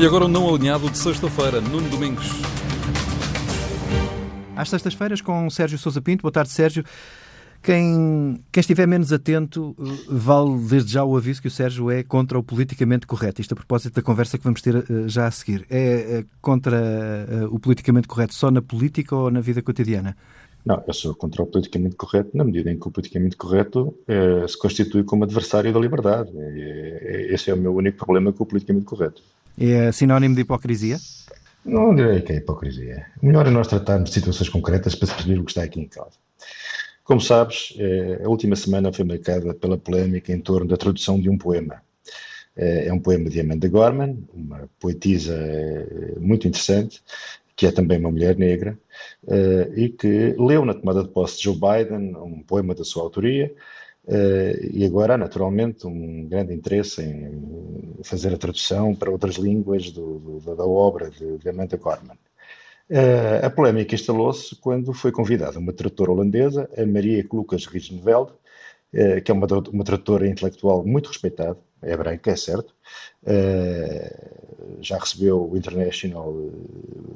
E agora o não alinhado de sexta-feira, Nuno Domingos. Às sextas-feiras com Sérgio Sousa Pinto. Boa tarde, Sérgio. Quem, quem, estiver menos atento, eh, vale desde já o aviso que o Sérgio é contra o politicamente correto. Isto a propósito da conversa que vamos ter uh, já a seguir. É uh, contra uh, o politicamente correto só na política ou na vida cotidiana? Não, eu sou contra o politicamente correto na medida em que o politicamente correto se constitui como adversário da liberdade. esse é o meu único problema com o politicamente correto. É sinónimo de hipocrisia? Não direi que é hipocrisia. Melhor é nós tratarmos de situações concretas para perceber o que está aqui em causa. Como sabes, eh, a última semana foi marcada pela polémica em torno da tradução de um poema. Eh, é um poema de Amanda Gorman, uma poetisa eh, muito interessante, que é também uma mulher negra, e que leu na tomada de posse de Joe Biden um poema da sua autoria, e agora naturalmente um grande interesse em fazer a tradução para outras línguas do, do, da obra de, de Amanda Gorman. Uh, a polémica instalou-se quando foi convidada uma tradutora holandesa, a Maria Lucas Rigenveld, uh, que é uma, uma tradutora intelectual muito respeitada, é branca, é certo, uh, já recebeu o International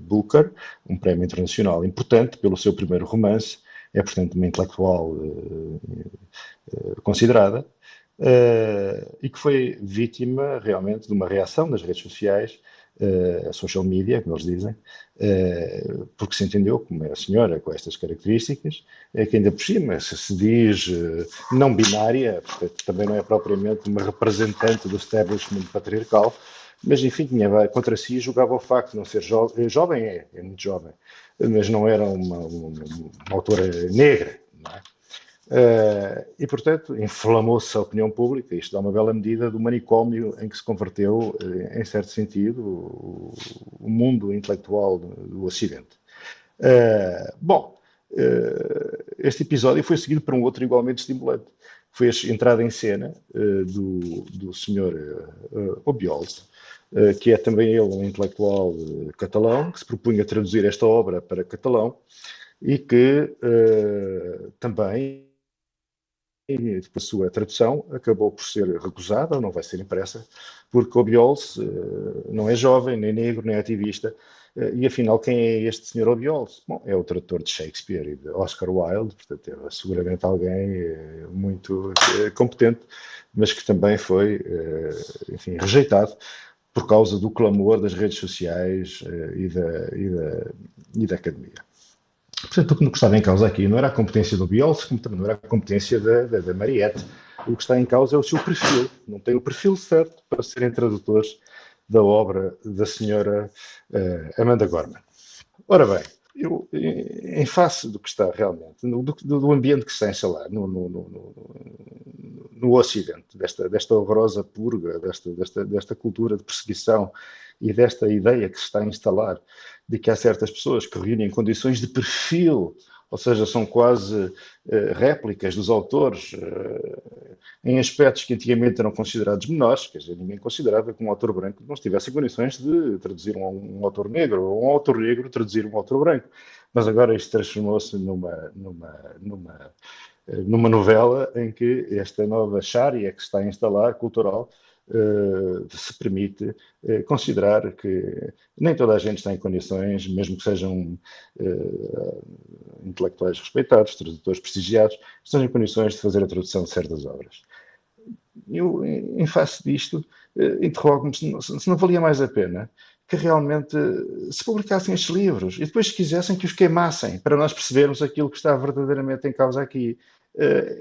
Booker, um prémio internacional importante pelo seu primeiro romance, é portanto uma intelectual considerada, e que foi vítima realmente de uma reação das redes sociais a social media, como eles dizem, uh, porque se entendeu como é a senhora com estas características, é que ainda por cima, se diz uh, não binária, portanto, também não é propriamente uma representante do establishment patriarcal, mas enfim, tinha contra si julgava o facto de não ser jovem, jovem é, é muito jovem, mas não era uma, uma, uma autora negra, não é? Uh, e, portanto, inflamou-se a opinião pública. Isto dá uma bela medida do manicômio em que se converteu, uh, em certo sentido, o, o mundo intelectual do, Ocidente. Uh, bom, este episódio foi seguido por um outro igualmente estimulante. Foi a entrada em cena do, do Sr. Obiols, que é também ele um intelectual catalão, que se propunha traduzir esta obra para catalão e que também e a sua tradução acabou por ser recusada, não vai ser impressa, porque Obiols uh, não é jovem, nem negro, nem ativista, uh, e afinal quem é este senhor Obiols? Bom, é o tradutor de Shakespeare e de Oscar Wilde, portanto é seguramente alguém uh, muito competente, mas que também foi, enfim, rejeitado por causa do clamor das redes sociais e da, e, da, e da academia. Portanto, o que estava em causa aqui não era a competência do Bielsa, como também não era a competência da, da, da Mariette. O que está em causa é o seu perfil. Não tem o perfil certo para serem tradutores da obra da senhora uh, Amanda Gorman. Ora bem, eu, em face do que está realmente, no, do, do, ambiente que se a instalar no, no, no, no Ocidente, desta, desta horrorosa purga, desta, desta, desta cultura de perseguição e desta ideia que se está a instalar de que há certas pessoas que reúnem condições de perfil, ou seja, são quase uh, réplicas dos autores uh, em aspectos que antigamente eram considerados menores, quer dizer, ninguém considerava que um autor branco não estivesse em condições de traduzir um, um autor negro, ou um autor negro traduzir um autor branco. Mas agora isto transformou-se numa, numa, numa, eh, numa novela em que esta nova chária que se está a instalar, cultural, Uh, se permite uh, considerar que nem toda a gente está em condições, mesmo que sejam uh, intelectuais respeitados, tradutores prestigiados, estão em condições de fazer a tradução de certas obras. Eu, em face disto, interrogo-me se, se, não valia mais a pena que realmente se publicassem estes livros e depois, se quisessem, que os queimassem, para nós percebermos aquilo que está verdadeiramente em causa aqui.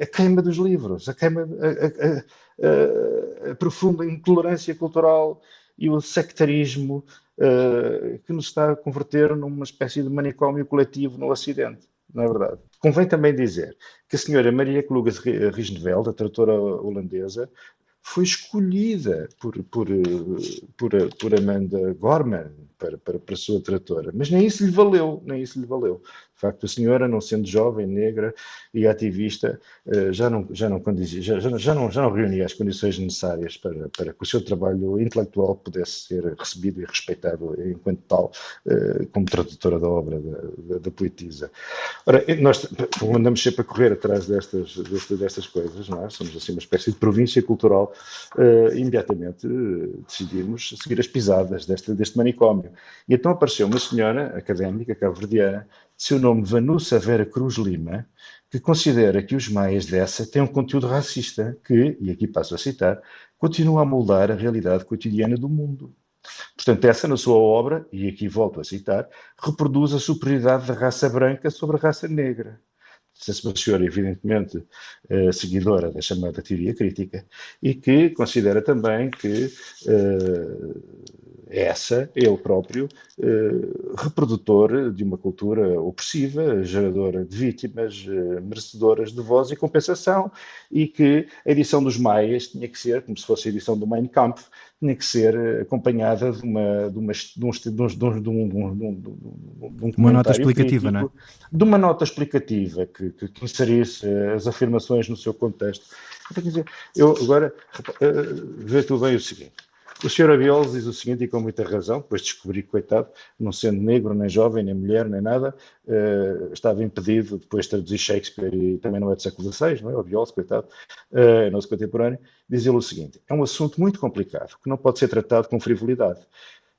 A queima dos livros, a queima, a, a, a profunda intolerância cultural e o sectarismo uh, que nos está a converter numa espécie de manicômio coletivo no Ocidente, não é verdade? Convém também dizer que a senhora Maria Kluges Riesneveld, a tradutora holandesa, foi escolhida por, por, por, por Amanda Gorman, para, para, para a sua tratora. Mas nem isso lhe valeu, nem isso lhe valeu. De facto, a senhora, não sendo jovem, negra e ativista, eh, já não, já não, condizia, já, já, não, já não reunia as condições necessárias para, para que o seu trabalho intelectual pudesse ser recebido e respeitado enquanto tal, eh, como tradutora da obra da, da, da poetisa. Ora, nós andamos sempre a correr atrás destas, destas, destas coisas, não é? Somos assim uma espécie de província cultural, uh, imediatamente decidimos seguir as pisadas deste, deste manicômio. E então apareceu uma senhora académica cabo-verdiana seu nome Vanusa Vera Cruz Lima, que considera que os maias dessa têm um conteúdo racista que, e aqui passo a citar, continua a moldar a realidade cotidiana do mundo. Portanto, essa, na sua obra, e aqui volto a citar, reproduz a superioridade da raça branca sobre a raça negra. Essa senhora, evidentemente, eh, seguidora da chamada teoria crítica, e que considera também que eh, essa, ele próprio, eh, reprodutor de uma cultura opressiva, geradora de vítimas, eh, merecedoras de voz e compensação, e que a edição dos Maias tinha que ser, como se fosse a edição do Mein Kampf, tinha que ser acompanhada de uma, de uma, de um, de um, uma nota explicativa, não é? De uma nota explicativa que, que, que, inserisse as afirmações no seu contexto. Eu agora, uh, vê tu bem o seguinte, o Sr. Abiolos diz o seguinte, e com muita razão, depois descobri coitado, não sendo negro, nem jovem, nem mulher, nem nada, uh, estava impedido depois de traduzir Shakespeare, e também não é do século XVI, não é? O Abiolos, coitado, uh, nosso contemporâneo, diz ele o seguinte: é um assunto muito complicado, que não pode ser tratado com frivolidade.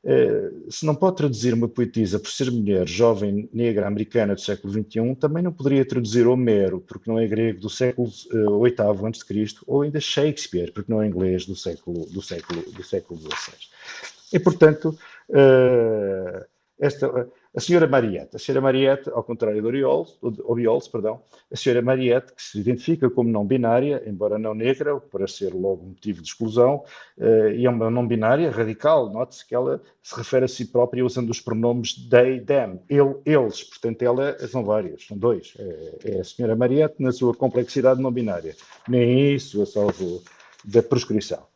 Eh, se não pode traduzir uma poetisa por ser mulher, jovem, negra, americana do século XXI, também não poderia traduzir Homero, porque não é grego do século VIII uh, a.C., ou ainda Shakespeare, porque não é inglês do século, do século, do século XVI. E, portanto, uh, esta, a senhora Mariette, a senhora Mariette, ao contrário do Orioles, perdão, a senhora Mariette, que se identifica como não binária, embora não negra, para ser logo motivo de exclusão, uh, e é uma não binária radical. Note-se que ela se refere a si própria usando os pronomes they, them, ele, eles. Portanto, ela são vários, são dois. É, é a senhora Mariette na sua complexidade não binária. Nem isso a salvo da proscrição.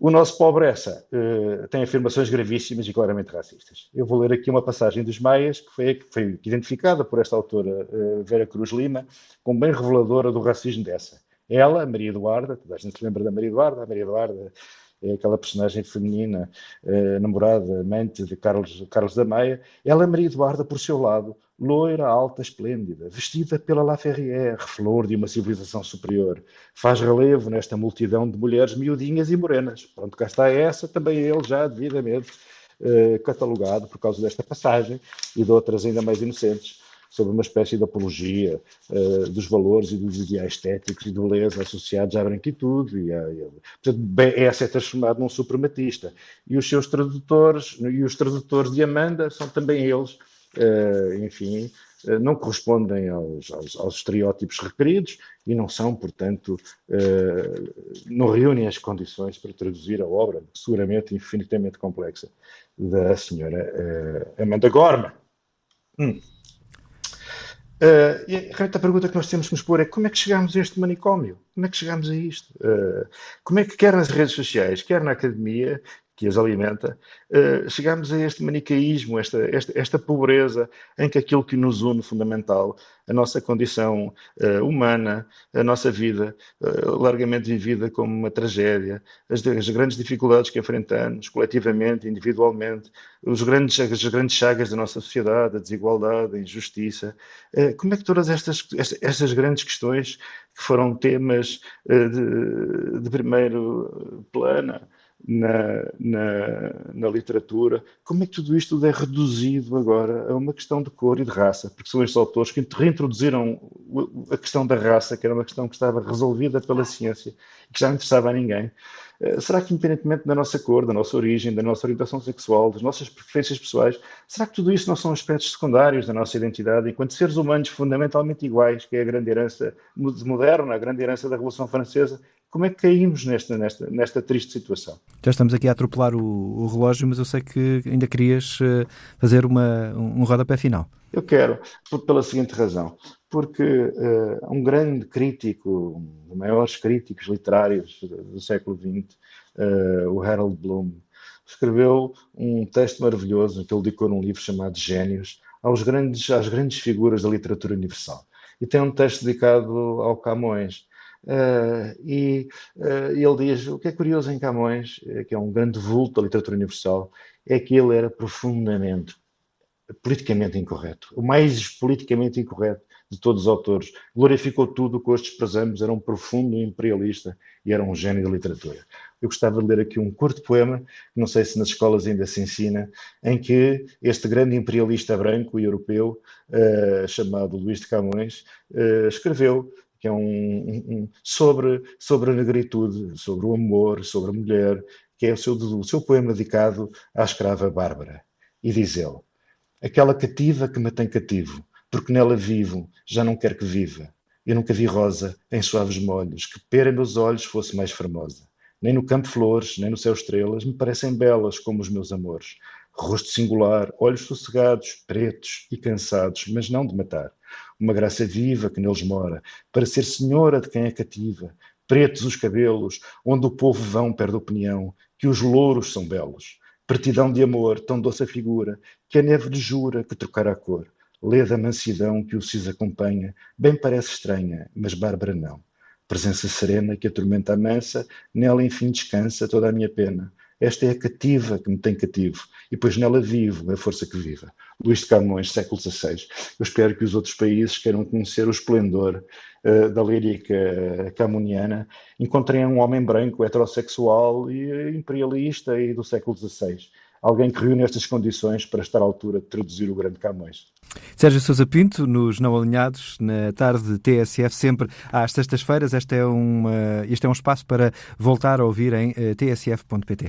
O nosso pobre essa uh, tem afirmações gravíssimas e claramente racistas. Eu vou ler aqui uma passagem dos Maias, que foi, foi identificada por esta autora, uh, Vera Cruz Lima, como bem reveladora do racismo dessa. Ela, Maria Eduarda, toda a gente se lembra da Maria Eduarda, a Maria Eduarda é aquela personagem feminina, uh, namorada, mente de Carlos, Carlos da Meia, ela, Maria Eduarda, por seu lado, loira, alta, esplêndida, vestida pela La Ferrière, flor de uma civilização superior, faz relevo nesta multidão de mulheres miudinhas e morenas. Pronto, cá está essa, também ele já devidamente uh, catalogado por causa desta passagem e de outras ainda mais inocentes, sobre uma espécie de apologia uh, dos valores e dos ideais estéticos e de beleza associados à branquitude. E, a, e portanto, é transformado num suprematista. E os seus tradutores, e os tradutores de Amanda, são também eles eh, enfim, eh, não correspondem aos, aos, aos, estereótipos requeridos e não são, portanto, não reúnem as condições para traduzir a obra, seguramente infinitamente complexa, da senhora Amanda Gorman. Hum. Uh, e a pergunta que nós temos que nos pôr é como é que chegamos a este manicômio? Como é que chegamos a isto? Uh, como é que, quer nas redes sociais, quer na academia, que as alimenta, uh, chegamos a este manicaísmo, esta, esta, esta, pobreza em que aquilo que nos une fundamental, a nossa condição uh, humana, a nossa vida, uh, largamente vivida como uma tragédia, as, as, grandes dificuldades que enfrentamos, coletivamente, individualmente, os grandes, as grandes chagas da nossa sociedade, a desigualdade, a injustiça, como é que todas estas, estas grandes questões que foram temas de, de primeiro plano, na, na, na, literatura, como é que tudo isto é reduzido agora a uma questão de cor e de raça? Porque são estes autores que reintroduziram a questão da raça, que era uma questão que estava resolvida pela ciência e que já não interessava a ninguém. Eh, será que, independentemente da nossa cor, da nossa origem, da nossa orientação sexual, das nossas preferências pessoais, será que tudo isso não são aspectos secundários da nossa identidade enquanto seres humanos fundamentalmente iguais, que é a grande herança moderna, a grande herança da Revolução Francesa como é que caímos nesta, nesta, nesta triste situação? Já estamos aqui a atropelar o, o relógio, mas eu sei que ainda querias eh, fazer uma, um rodapé final. Eu quero, por, pela seguinte razão. Porque uh, um grande crítico, um dos maiores críticos literários do século XX, uh, o Harold Bloom, escreveu um texto maravilhoso que ele dedicou num livro chamado Gênios aos grandes, às grandes figuras da literatura universal. E tem um texto dedicado ao Camões. Uh, e uh, ele diz: o que é curioso em Camões, que é um grande vulto da literatura universal, é que ele era profundamente politicamente incorreto, o mais politicamente incorreto de todos os autores. Glorificou tudo o que hoje desprezamos, era um profundo imperialista e era um gênio da literatura. Eu gostava de ler aqui um curto poema, não sei se nas escolas ainda se ensina, em que este grande imperialista branco e europeu, uh, chamado Luís de Camões, uh, escreveu que é um, um, sobre, sobre a negritude, sobre o amor, sobre a mulher, que é o seu, o seu poema dedicado à escrava Bárbara. E diz ele: Aquela cativa que me tem cativo, porque nela vivo, já não quer que viva. Eu nunca vi rosa em suaves molhos, que pera meus olhos fosse mais formosa. Nem no campo flores, nem no céu estrelas, me parecem belas como os meus amores. Rosto singular, olhos sossegados, pretos e cansados, mas não de matar. Uma graça viva que neles mora, para ser senhora de quem é cativa. Pretos os cabelos, onde o povo vão perde opinião, que os louros são belos. Pretidão de amor, tão doce a figura, que a neve lhe jura que trocará a cor. Lê da mansidão que o cis acompanha, bem parece estranha, mas Bárbara não. Presença serena que a tormenta amansa, nela enfim descansa toda a minha pena. Esta é a cativa que me tem cativo, e pois nela vivo, a força que viva. Luís de Camões, século XVI. Eu espero que os outros países queiram conhecer o esplendor uh, da lírica camoniana, encontrem um homem branco, heterossexual e imperialista e do século XVI alguém que reúne estas condições para estar à altura de traduzir o grande Camões. Sérgio Sousa Pinto, nos Não Alinhados, na tarde de TSF, sempre às sextas-feiras. Este, é este é um espaço para voltar a ouvir em eh, tsf.pt.